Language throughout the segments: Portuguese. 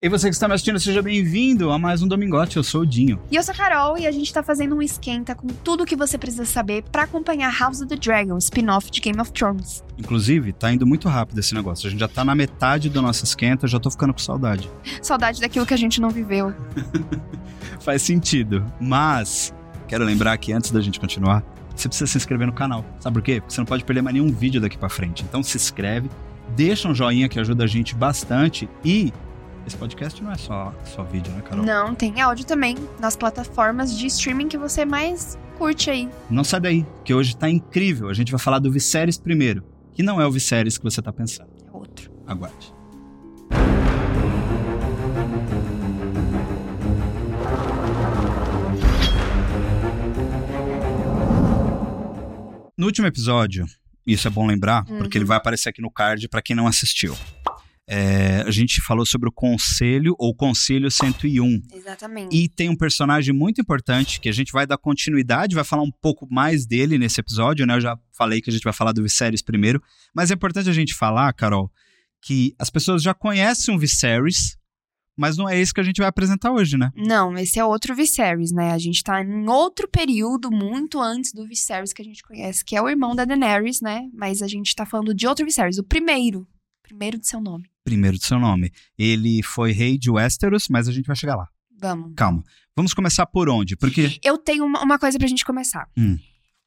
E você que está me assistindo, seja bem-vindo a mais um Domingote. Eu sou o Dinho. E eu sou a Carol e a gente tá fazendo um esquenta com tudo o que você precisa saber para acompanhar House of the Dragon, spin-off de Game of Thrones. Inclusive, tá indo muito rápido esse negócio. A gente já tá na metade do nosso esquenta, já tô ficando com saudade. Saudade daquilo que a gente não viveu. Faz sentido. Mas, quero lembrar que antes da gente continuar, você precisa se inscrever no canal. Sabe por quê? Porque você não pode perder mais nenhum vídeo daqui para frente. Então se inscreve, deixa um joinha que ajuda a gente bastante e esse podcast não é só, só vídeo, né, Carol? Não, tem áudio também nas plataformas de streaming que você mais curte aí. Não sai daí, que hoje tá incrível. A gente vai falar do Viserys primeiro, que não é o Viserys que você tá pensando. É outro. Aguarde. No último episódio, isso é bom lembrar, porque ele vai aparecer aqui no card para quem não assistiu. É, a gente falou sobre o Conselho ou Conselho 101. Exatamente. E tem um personagem muito importante que a gente vai dar continuidade, vai falar um pouco mais dele nesse episódio, né? Eu já falei que a gente vai falar do Viserys primeiro, mas é importante a gente falar, Carol, que as pessoas já conhecem o Viserys, mas não é esse que a gente vai apresentar hoje, né? Não, esse é outro Viserys, né? A gente tá em outro período, muito antes do Viserys que a gente conhece, que é o irmão da Daenerys, né? Mas a gente tá falando de outro Viserys, o primeiro. Primeiro de seu nome. Primeiro do seu nome. Ele foi rei de Westeros, mas a gente vai chegar lá. Vamos. Calma. Vamos começar por onde? Porque. Eu tenho uma, uma coisa pra gente começar. Hum.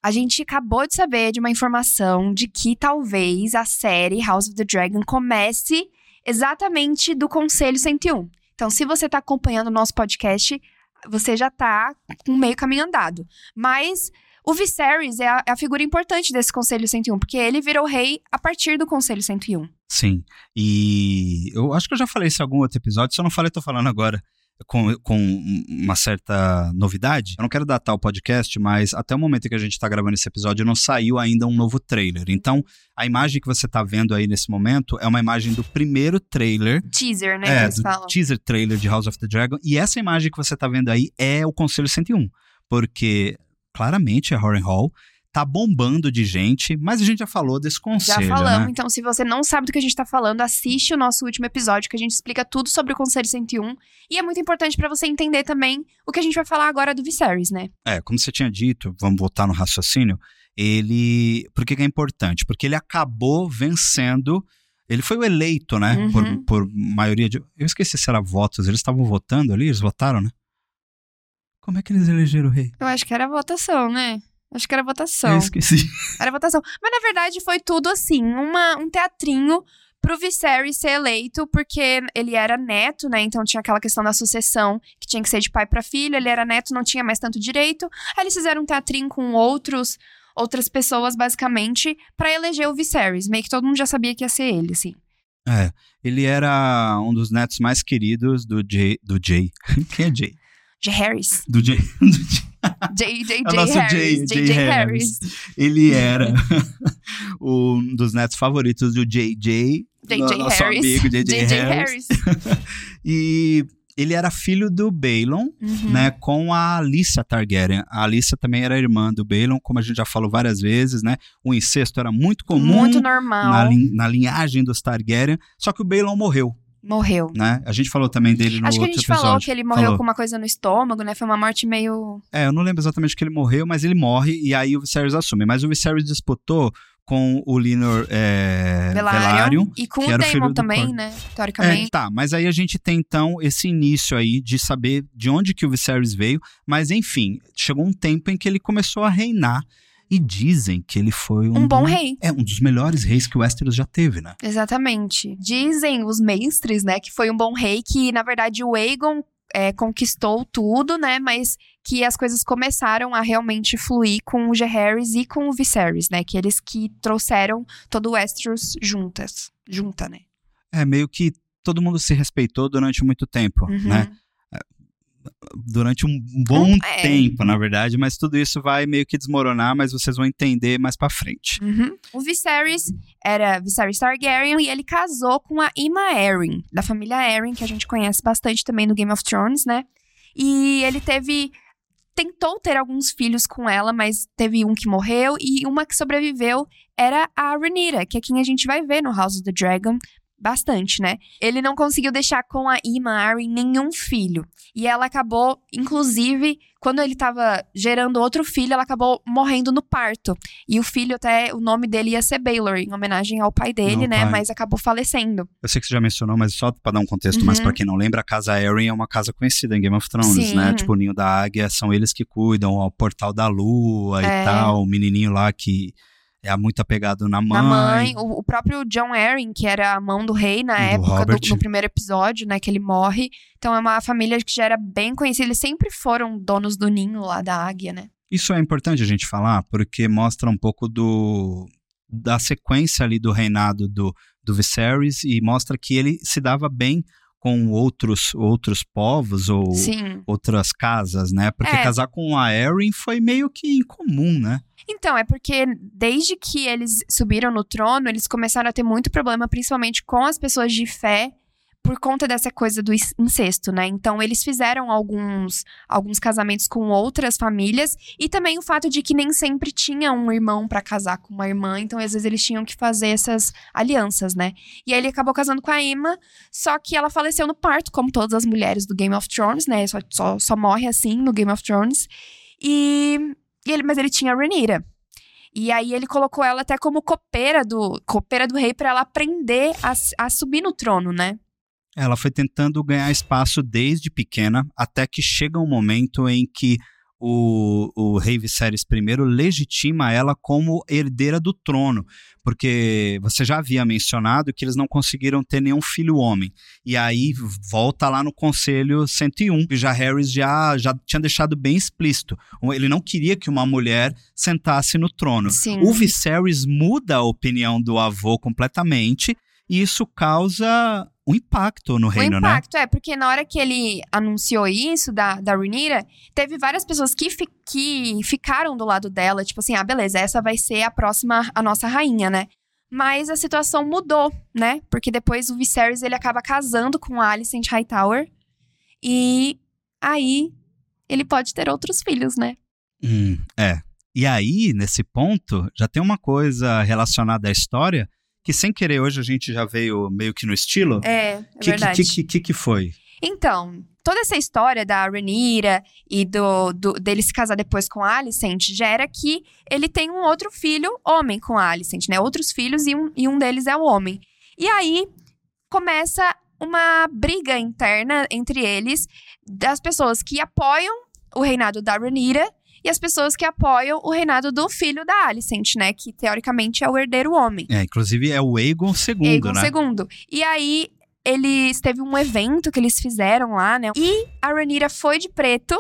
A gente acabou de saber de uma informação de que talvez a série House of the Dragon comece exatamente do Conselho 101. Então, se você tá acompanhando o nosso podcast, você já tá com meio caminho andado. Mas o Viserys é a, é a figura importante desse Conselho 101, porque ele virou rei a partir do Conselho 101. Sim. E eu acho que eu já falei isso em algum outro episódio, se eu não falei, eu tô falando agora. Com, com uma certa novidade. Eu não quero datar o podcast, mas até o momento em que a gente está gravando esse episódio, não saiu ainda um novo trailer. Então, a imagem que você está vendo aí nesse momento é uma imagem do primeiro trailer Teaser, né? é, do falam. teaser trailer de House of the Dragon. E essa imagem que você tá vendo aí é o Conselho 101. Porque, claramente, é Horren Hall. Tá bombando de gente, mas a gente já falou desse Já conselho, falamos, né? então se você não sabe do que a gente tá falando, assiste o nosso último episódio que a gente explica tudo sobre o Conselho 101. E é muito importante pra você entender também o que a gente vai falar agora do Viserys, né? É, como você tinha dito, vamos voltar no raciocínio, ele... Por que, que é importante? Porque ele acabou vencendo... Ele foi o eleito, né? Uhum. Por, por maioria de... Eu esqueci se era votos, eles estavam votando ali, eles votaram, né? Como é que eles elegeram o rei? Eu acho que era votação, né? Acho que era votação. Eu esqueci. Era votação. Mas na verdade foi tudo assim, uma, um teatrinho pro Viserys ser eleito, porque ele era neto, né? Então tinha aquela questão da sucessão, que tinha que ser de pai pra filho, ele era neto, não tinha mais tanto direito. Aí eles fizeram um teatrinho com outros outras pessoas basicamente pra eleger o Viserys, meio que todo mundo já sabia que ia ser ele, assim. É, ele era um dos netos mais queridos do Jay. Do Jay. Quem é Jay? De Harris. Do Jay. do Jay. J. J. É nosso Harris. Jay- J. J. Jay Harris. Ele era um dos netos favoritos do JJ. J. no- J. nosso Harris. amigo JJ. Harris. Harris. E ele era filho do Balon, Uhum. né, com a Alissa Targaryen. A Alissa também era irmã do Balon, como a gente já falou várias vezes, né? O incesto era muito comum Muito normal. na, na linhagem dos Targaryen, só que o Balon morreu, Morreu. né? A gente falou também dele no Acho que a gente episódio. falou que ele morreu Falou. com uma coisa no estômago, né? Foi uma morte meio. É, eu não lembro exatamente que ele morreu, mas ele morre e aí o Viserys assume. Mas o Viserys disputou com o Linor é, Velaryon. E com o Daemon também, Cor- né? É, Teoricamente. tá, mas aí a gente tem então esse início aí de saber de onde que o Viserys veio, mas enfim, chegou um tempo em que ele começou a reinar e dizem que ele foi um, Um bom rei. É, um dos melhores reis que o Westeros já teve, né? Exatamente. Dizem os mestres, né, que foi um bom rei, que na verdade o Aegon é, conquistou tudo, né? Mas que as coisas começaram a realmente fluir com o Jaehaerys e com o Viserys, né? Que eles que trouxeram todo o Westeros juntas. Junta, né? É meio que todo mundo se respeitou durante muito tempo, Uhum. né? Durante um bom é. tempo, na verdade, mas tudo isso vai meio que desmoronar, mas vocês vão entender mais pra frente. Uhum. O Viserys era Viserys Targaryen e ele casou com a Aemma Arryn, da família Arryn, que a gente conhece bastante também no Game of Thrones, né? E ele teve tentou ter alguns filhos com ela, mas teve um que morreu e uma que sobreviveu era a Rhaenyra, que é quem a gente vai ver no House of the Dragon bastante, né? Ele não conseguiu deixar com a Ima Arryn nenhum filho. E ela acabou, inclusive, quando ele estava gerando outro filho, ela acabou morrendo no parto. E o filho, até, o nome dele ia ser Baylor, em homenagem ao pai dele, né? Pai. Mas acabou falecendo. Eu sei que você já mencionou, mas só para dar um contexto, uhum. mas para quem não lembra, a casa Arryn é uma casa conhecida em Game of Thrones, Sim. né? Tipo, o Ninho da Águia, são eles que cuidam, o Portal da Lua é. e tal, o menininho lá que é muito apegado na mãe. Na mãe, o, o, próprio John Arryn, que era a mão do rei na do época, do, no primeiro episódio, né, que ele morre. Então é uma família que já era bem conhecida, eles sempre foram donos do ninho lá da águia, né? Isso é importante a gente falar, porque mostra um pouco do da sequência ali do reinado do, do Viserys e mostra que ele se dava bem com outros outros povos ou Sim. outras casas, né? Porque é. casar com a Erin foi meio que incomum, né? Então, é porque desde que eles subiram no trono, eles começaram a ter muito problema, principalmente com as pessoas de fé, por conta dessa coisa do incesto, né? Então, eles fizeram alguns, alguns casamentos com outras famílias e também o fato de que nem sempre tinha um irmão para casar com uma irmã, então às vezes eles tinham que fazer essas alianças, né? E aí ele acabou casando com a Emma, só que ela faleceu no parto, como todas as mulheres do Game of Thrones, né? Só, só, só morre assim no Game of Thrones. E e ele, mas ele tinha a Rhaenyra. E aí ele colocou ela até como copeira do, copeira do rei para ela aprender a, a subir no trono, né? Ela foi tentando ganhar espaço desde pequena, até que chega um momento em que o, o rei Viserys I legitima ela como herdeira do trono, porque você já havia mencionado que eles não conseguiram ter nenhum filho homem. E aí volta lá no conselho 101, que já Harris já, já tinha deixado bem explícito. Ele não queria que uma mulher sentasse no trono. Sim. O Viserys muda a opinião do avô completamente e isso causa um impacto no reino, né? O impacto, né? é, porque na hora que ele anunciou isso da, da Rhaenyra, teve várias pessoas que, fi, que ficaram do lado dela, tipo assim, ah, beleza, essa vai ser a próxima, a nossa rainha, né? Mas a situação mudou, né? Porque depois o Viserys, ele acaba casando com a Alicent Hightower, e aí ele pode ter outros filhos, né? Hum, é. E aí, nesse ponto, já tem uma coisa relacionada à história que sem querer hoje a gente já veio meio que no estilo. É, é que, verdade. O que, que, que, foi? Então, toda essa história da Renira e do, do, dele se casar depois com a Alicent gera que ele tem um outro filho homem com a Alicent, né? Outros filhos e um, e um deles é o homem. E aí começa uma briga interna entre eles das pessoas que apoiam o reinado da Renira e as pessoas que apoiam o reinado do filho da Alicent, né? Que teoricamente é o herdeiro homem. É, inclusive é o Aegon II, Aegon né? II. E aí eles teve um evento que eles fizeram lá, né? E a Rhaenyra foi de preto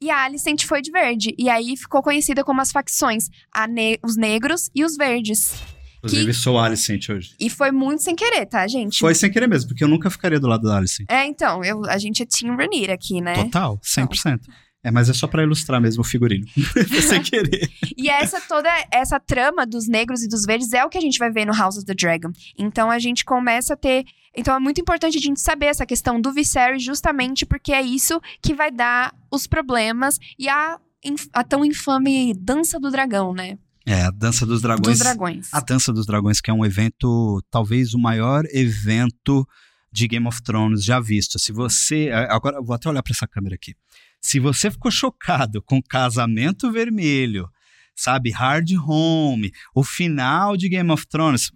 e a Alicent foi de verde. E aí ficou conhecida como as facções, ne os negros e os verdes. Inclusive, que... sou Alicent hoje. E foi muito sem querer, tá, gente? Foi sem querer mesmo, porque eu nunca ficaria do lado da Alicent. É, então, eu, a gente é Team Rhaenyra aqui, né? Total, 100%. Então. É, mas é só para ilustrar mesmo o figurino. Sem querer. e essa toda essa trama dos negros e dos verdes é o que a gente vai ver no House of the Dragon. Então a gente começa a ter. Então é muito importante a gente saber essa questão do Viserys, justamente porque é isso que vai dar os problemas e a, a tão infame Dança do Dragão, né? É, a Dança dos Dragões. Dos Dragões. A Dança dos Dragões, que é um evento, talvez o maior evento de Game of Thrones já visto. Se você. Agora, vou até olhar para essa câmera aqui. Se você ficou chocado com Casamento Vermelho, sabe, Hard Home, o final de Game of Thrones,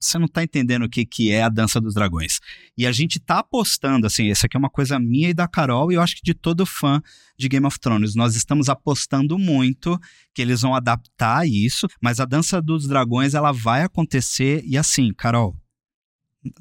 você não está entendendo o que, que é a Dança dos Dragões. E a gente está apostando, assim, essa aqui é uma coisa minha e da Carol, e eu acho que de todo fã de Game of Thrones. Nós estamos apostando muito que eles vão adaptar isso, mas a Dança dos Dragões, ela vai acontecer, e assim, Carol,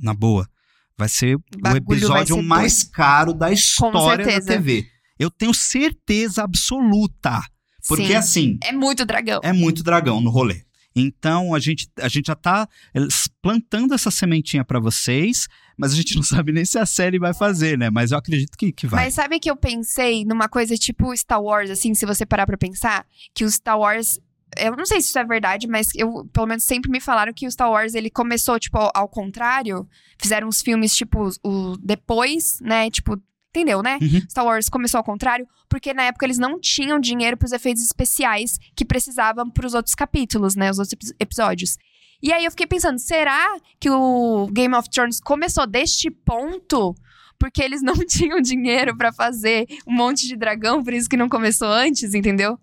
na boa, vai ser o, o episódio ser mais doido. caro da história da TV. Eu tenho certeza absoluta. Porque Sim, assim. É muito dragão. É muito dragão no rolê. Então a gente, a gente já tá eh, plantando essa sementinha para vocês, mas a gente não sabe nem se a série vai fazer, né? Mas eu acredito que, que vai. Mas sabe que eu pensei numa coisa tipo Star Wars, assim, se você parar pra pensar, que o Star Wars. Eu não sei se isso é verdade, mas eu, pelo menos, sempre me falaram que o Star Wars ele começou, tipo, ao, ao contrário. Fizeram uns filmes, tipo, o depois, né? Tipo, Entendeu, né? Uhum. Star Wars começou ao contrário, porque na época eles não tinham dinheiro para os efeitos especiais que precisavam para os outros capítulos, né? Os outros episódios. E aí eu fiquei pensando, será que o Game of Thrones começou deste ponto? Porque eles não tinham dinheiro pra fazer um monte de dragão, por isso que não começou antes, entendeu?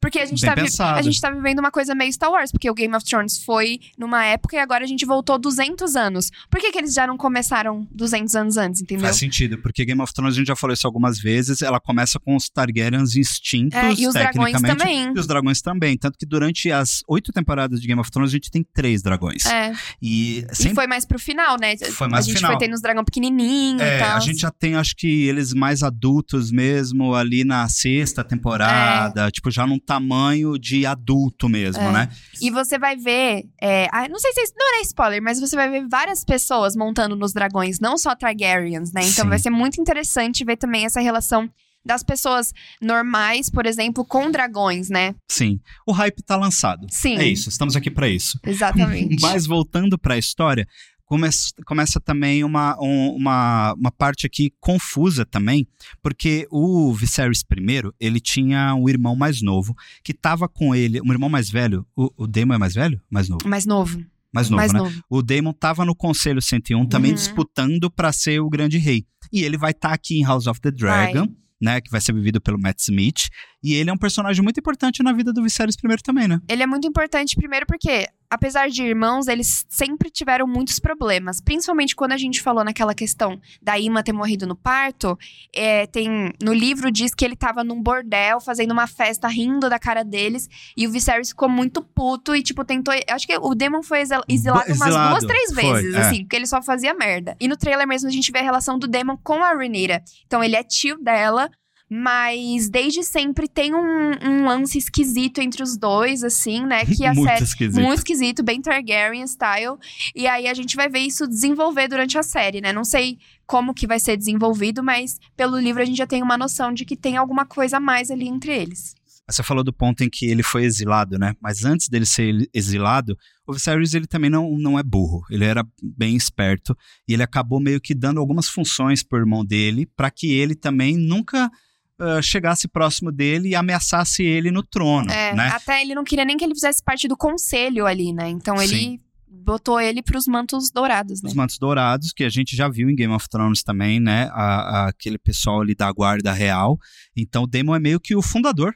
Porque a gente, Bem tá, pensado. a gente tá vivendo uma coisa meio Star Wars, porque o Game of Thrones foi numa época e agora a gente voltou 200 anos. Por que, que eles já não começaram 200 anos antes, entendeu? Faz sentido, porque Game of Thrones, a gente já falou isso algumas vezes, ela começa com os Targaryens extintos, É, e os dragões também. E os dragões também. Tanto que durante as oito temporadas de Game of Thrones, a gente tem três dragões. É, E e sempre foi mais pro final, né? Foi mais a gente final. foi tendo uns dragão pequenininho e É, tal. a gente já tem, acho que eles mais adultos mesmo ali na sexta temporada, tipo, já num tamanho de adulto mesmo, É. né? E você vai ver. é, não sei se isso não é spoiler, mas você vai ver várias pessoas montando nos dragões, não só Targaryens, né? Então Sim. vai ser muito interessante ver também essa relação das pessoas normais, por exemplo, com dragões, né? Sim. O hype tá lançado. Sim. É isso, estamos aqui pra isso. Exatamente. Mas voltando pra história, começa, começa também uma, um- uma, uma parte aqui confusa também, porque o Viserys I, ele tinha um irmão mais novo, que tava com ele, um irmão mais velho, o, o Daemon é mais velho? Mais novo. Mais novo. Mais novo, mais né? novo. O Daemon tava no Conselho 101 também Uhum. disputando pra ser o grande rei. E ele vai estar aqui em House of the Dragon, né, que vai ser vivido pelo Matt Smith, e ele é um personagem muito importante na vida do Viserys I também, né? Ele é muito importante, primeiro, porque, apesar de irmãos, eles sempre tiveram muitos problemas. Principalmente quando a gente falou naquela questão da Ima ter morrido no parto. é, tem No livro diz que ele tava num bordel, fazendo uma festa, rindo da cara deles. E o Viserys ficou muito puto e, tipo, tentou. Acho que o Demon foi exil- exilado umas exilado, duas, três foi, vezes, é. assim, porque ele só fazia merda. E no trailer mesmo a gente vê a relação do Demon com a Rhaenyra. Então ele é tio dela. Mas desde sempre tem um, um lance esquisito entre os dois, assim, né? Que a muito série. esquisito. Muito esquisito, bem Targaryen style. E aí a gente vai ver isso desenvolver durante a série, né? Não sei como que vai ser desenvolvido, mas pelo livro a gente já tem uma noção de que tem alguma coisa a mais ali entre eles. Você falou do ponto em que ele foi exilado, né? Mas antes dele ser exilado, o Viserys ele também não, não é burro. Ele era bem esperto e ele acabou meio que dando algumas funções pro irmão dele para que ele também nunca ah, chegasse próximo dele e ameaçasse ele no trono, É, né? até ele não queria nem que ele fizesse parte do conselho ali, né? Então ele Sim. botou ele pros mantos dourados, né? Os Mantos Dourados, que a gente já viu em Game of Thrones também, né? A- a- aquele pessoal ali da Guarda Real. Então o Daemon é meio que o fundador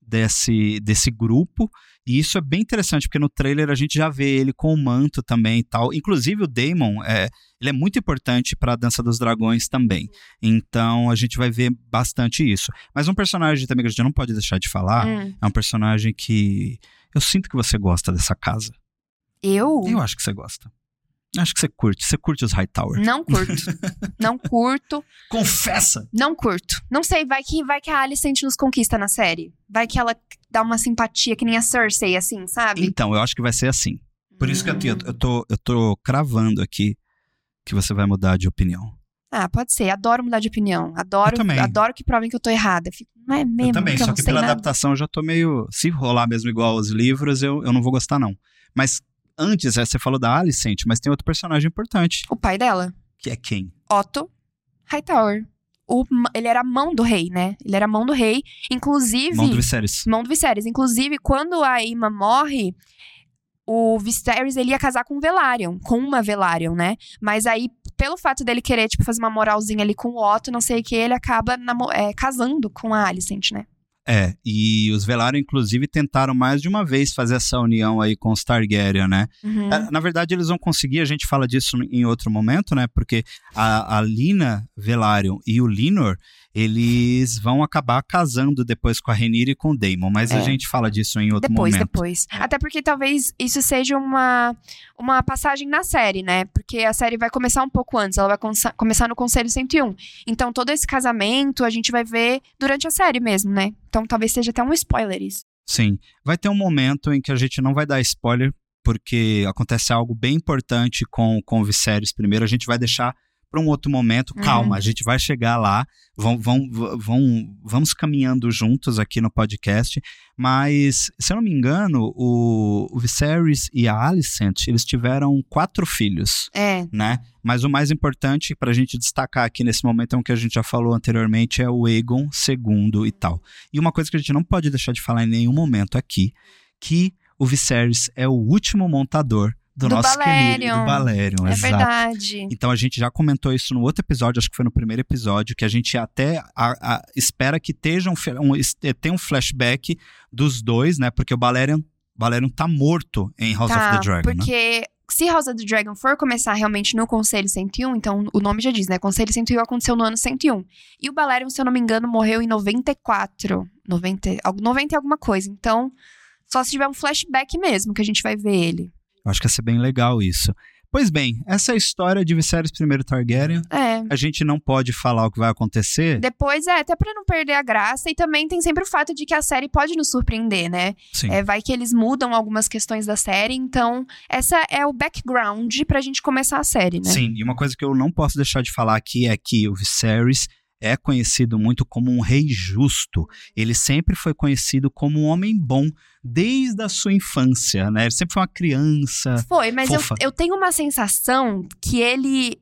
desse, desse grupo. E isso é bem interessante, porque no trailer a gente já vê ele com o manto também e tal. Inclusive o Daemon, é, ele é muito importante para a Dança dos Dragões também. Então a gente vai ver bastante isso. Mas um personagem também que a gente não pode deixar de falar Hum. é um personagem que eu sinto que você gosta dessa casa. Eu? Eu acho que você gosta. Acho que você curte. Você curte os Hightower. Não curto. não curto. Confessa! Não curto. Não sei, vai que, vai que a Alicent nos conquista na série. Vai que ela dá uma simpatia que nem a Cersei, assim, sabe? Então, eu acho que vai ser assim. Por isso que eu, Hum. eu, eu tô, eu tô cravando aqui que você vai mudar de opinião. Ah, pode ser. Adoro mudar de opinião. Adoro, Eu também. adoro que provem que eu tô errada. Fico, não é mesmo eu também, que eu só não que pela nada. adaptação eu já tô meio. Se rolar mesmo igual aos livros, eu, eu não vou gostar, não. Mas antes, é, você falou da Alicent, mas tem outro personagem importante, O pai dela, que é quem? Otto Hightower. O, ele era a mão do rei, né? Ele era a mão do rei. Inclusive... Mão do Viserys. Mão do Viserys. Inclusive, quando a Ima morre, o Viserys ele ia casar com um Velaryon, com uma Velaryon, né? Mas aí, pelo fato dele querer, tipo, fazer uma moralzinha ali com o Otto, não sei o que, ele acaba é, casando com a Alicent, né? É, e os Velaryon, inclusive, tentaram mais de uma vez fazer essa união aí com os Targaryen, né? Uhum. É, Na verdade, eles vão conseguir, a gente fala disso em outro momento, né? Porque a, a Lina Velaryon e o Linor, eles vão acabar casando depois com a Rhaenyra e com o Daemon, mas a É. gente fala disso em outro Depois, momento. depois. É. Até porque talvez isso seja uma, uma passagem na série, né? Porque a série vai começar um pouco antes, ela vai começar no Conselho 101. Então, todo esse casamento a gente vai ver durante a série mesmo, né? Então, talvez seja até um spoiler isso. Sim. Vai ter um momento em que a gente não vai dar spoiler, porque acontece algo bem importante com, com o Viserys primeiro. A gente vai deixar para um outro momento. Uhum. Calma, a gente vai chegar lá. Vão, vão, vão, vamos caminhando juntos aqui no podcast. Mas, se eu não me engano, o, o Viserys e a Alicent, eles tiveram quatro filhos É. né? Mas o mais importante para a gente destacar aqui nesse momento é o que a gente já falou anteriormente, é o Aegon II e tal. E uma coisa que a gente não pode deixar de falar em nenhum momento aqui, que o Viserys é o último montador do, Do nosso Balerion. querido do Balerion, É exato. verdade. Então a gente já comentou isso no outro episódio, acho que foi no primeiro episódio, que a gente até a- a- espera que esteja um, um, tenha um flashback dos dois, né? Porque o Balerion, Balerion tá morto em House tá, of the Dragon, né? porque se House of the Dragon for começar realmente no Conselho 101, então o nome já diz, né? Conselho 101 aconteceu no ano 101. E o Balerion, se eu não me engano, morreu em 94. 90, al- 90 e alguma coisa. Então, só se tiver um flashback mesmo que a gente vai ver ele. Eu acho que ia ser bem legal isso. Pois bem, essa é a história de Viserys I Targaryen. É. A gente não pode falar o que vai acontecer. Depois, é, até pra não perder a graça. E também tem sempre o fato de que a série pode nos surpreender, né? Sim. É, vai que eles mudam algumas questões da série. Então, essa é o background pra gente começar a série, né? Sim, e uma coisa que eu não posso deixar de falar aqui é que o Viserys é conhecido muito como um rei justo. Ele sempre foi conhecido como um homem bom desde a sua infância, né? Ele sempre foi uma criança. Foi, mas eu, eu tenho uma sensação que ele.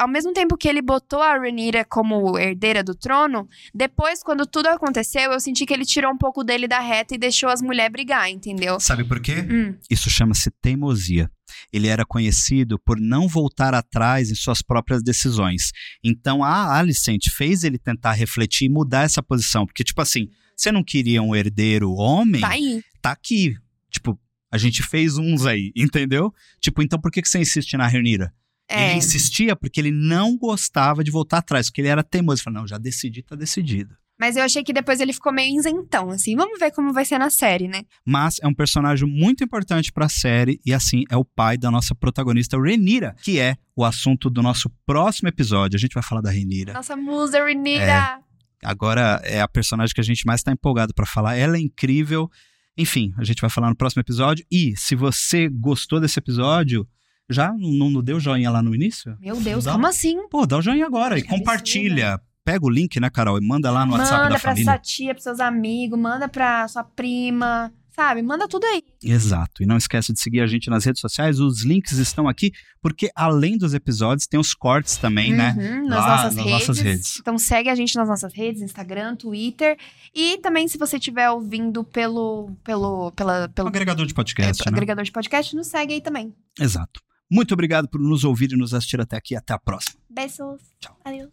Ao mesmo tempo que ele botou a Rhaenyra como herdeira do trono, depois, quando tudo aconteceu, eu senti que ele tirou um pouco dele da reta e deixou as mulheres brigar, entendeu? Sabe por quê? Hum, Isso chama-se teimosia. Ele era conhecido por não voltar atrás em suas próprias decisões. Então a Alicent fez ele tentar refletir e mudar essa posição. Porque, tipo assim, você não queria um herdeiro homem? tá aí. tá aqui. Tipo, a gente fez uns aí, entendeu? Tipo, então por que, que você insiste na Rhaenyra? É. Ele insistia porque ele não gostava de voltar atrás, porque ele era teimoso. Ele falou, não, já decidi, tá decidido. Mas eu achei que depois ele ficou meio isentão, assim. Vamos ver como vai ser na série, né? Mas é um personagem muito importante pra série e assim é o pai da nossa protagonista Rhaenyra, que é o assunto do nosso próximo episódio. A gente vai falar da Rhaenyra. Nossa musa, Rhaenyra! Agora é a personagem que a gente mais tá empolgado pra falar. Ela é incrível. Enfim, a gente vai falar no próximo episódio. E se você gostou desse episódio, já não, não deu joinha lá no início? Meu Deus, Dá- como assim? Pô, dá o joinha agora e absurdo. compartilha. Pega o link, né, Carol, e manda lá no WhatsApp manda da pra família. sua tia, pros seus amigos, manda pra sua prima, sabe? Manda tudo aí. Exato. E não esquece de seguir a gente nas redes sociais. Os links estão aqui, porque além dos episódios, tem os cortes também, né? Uhum, nas, Lá nossas, nas redes. nossas redes. Então segue a gente nas nossas redes, Instagram, Twitter. E também, se você estiver ouvindo pelo, pelo, pela, pelo agregador de podcast, é, né? agregador de podcast, nos segue aí também. Exato. Muito obrigado por nos ouvir e nos assistir até aqui. Até a próxima. Beijos. Tchau. Adeus.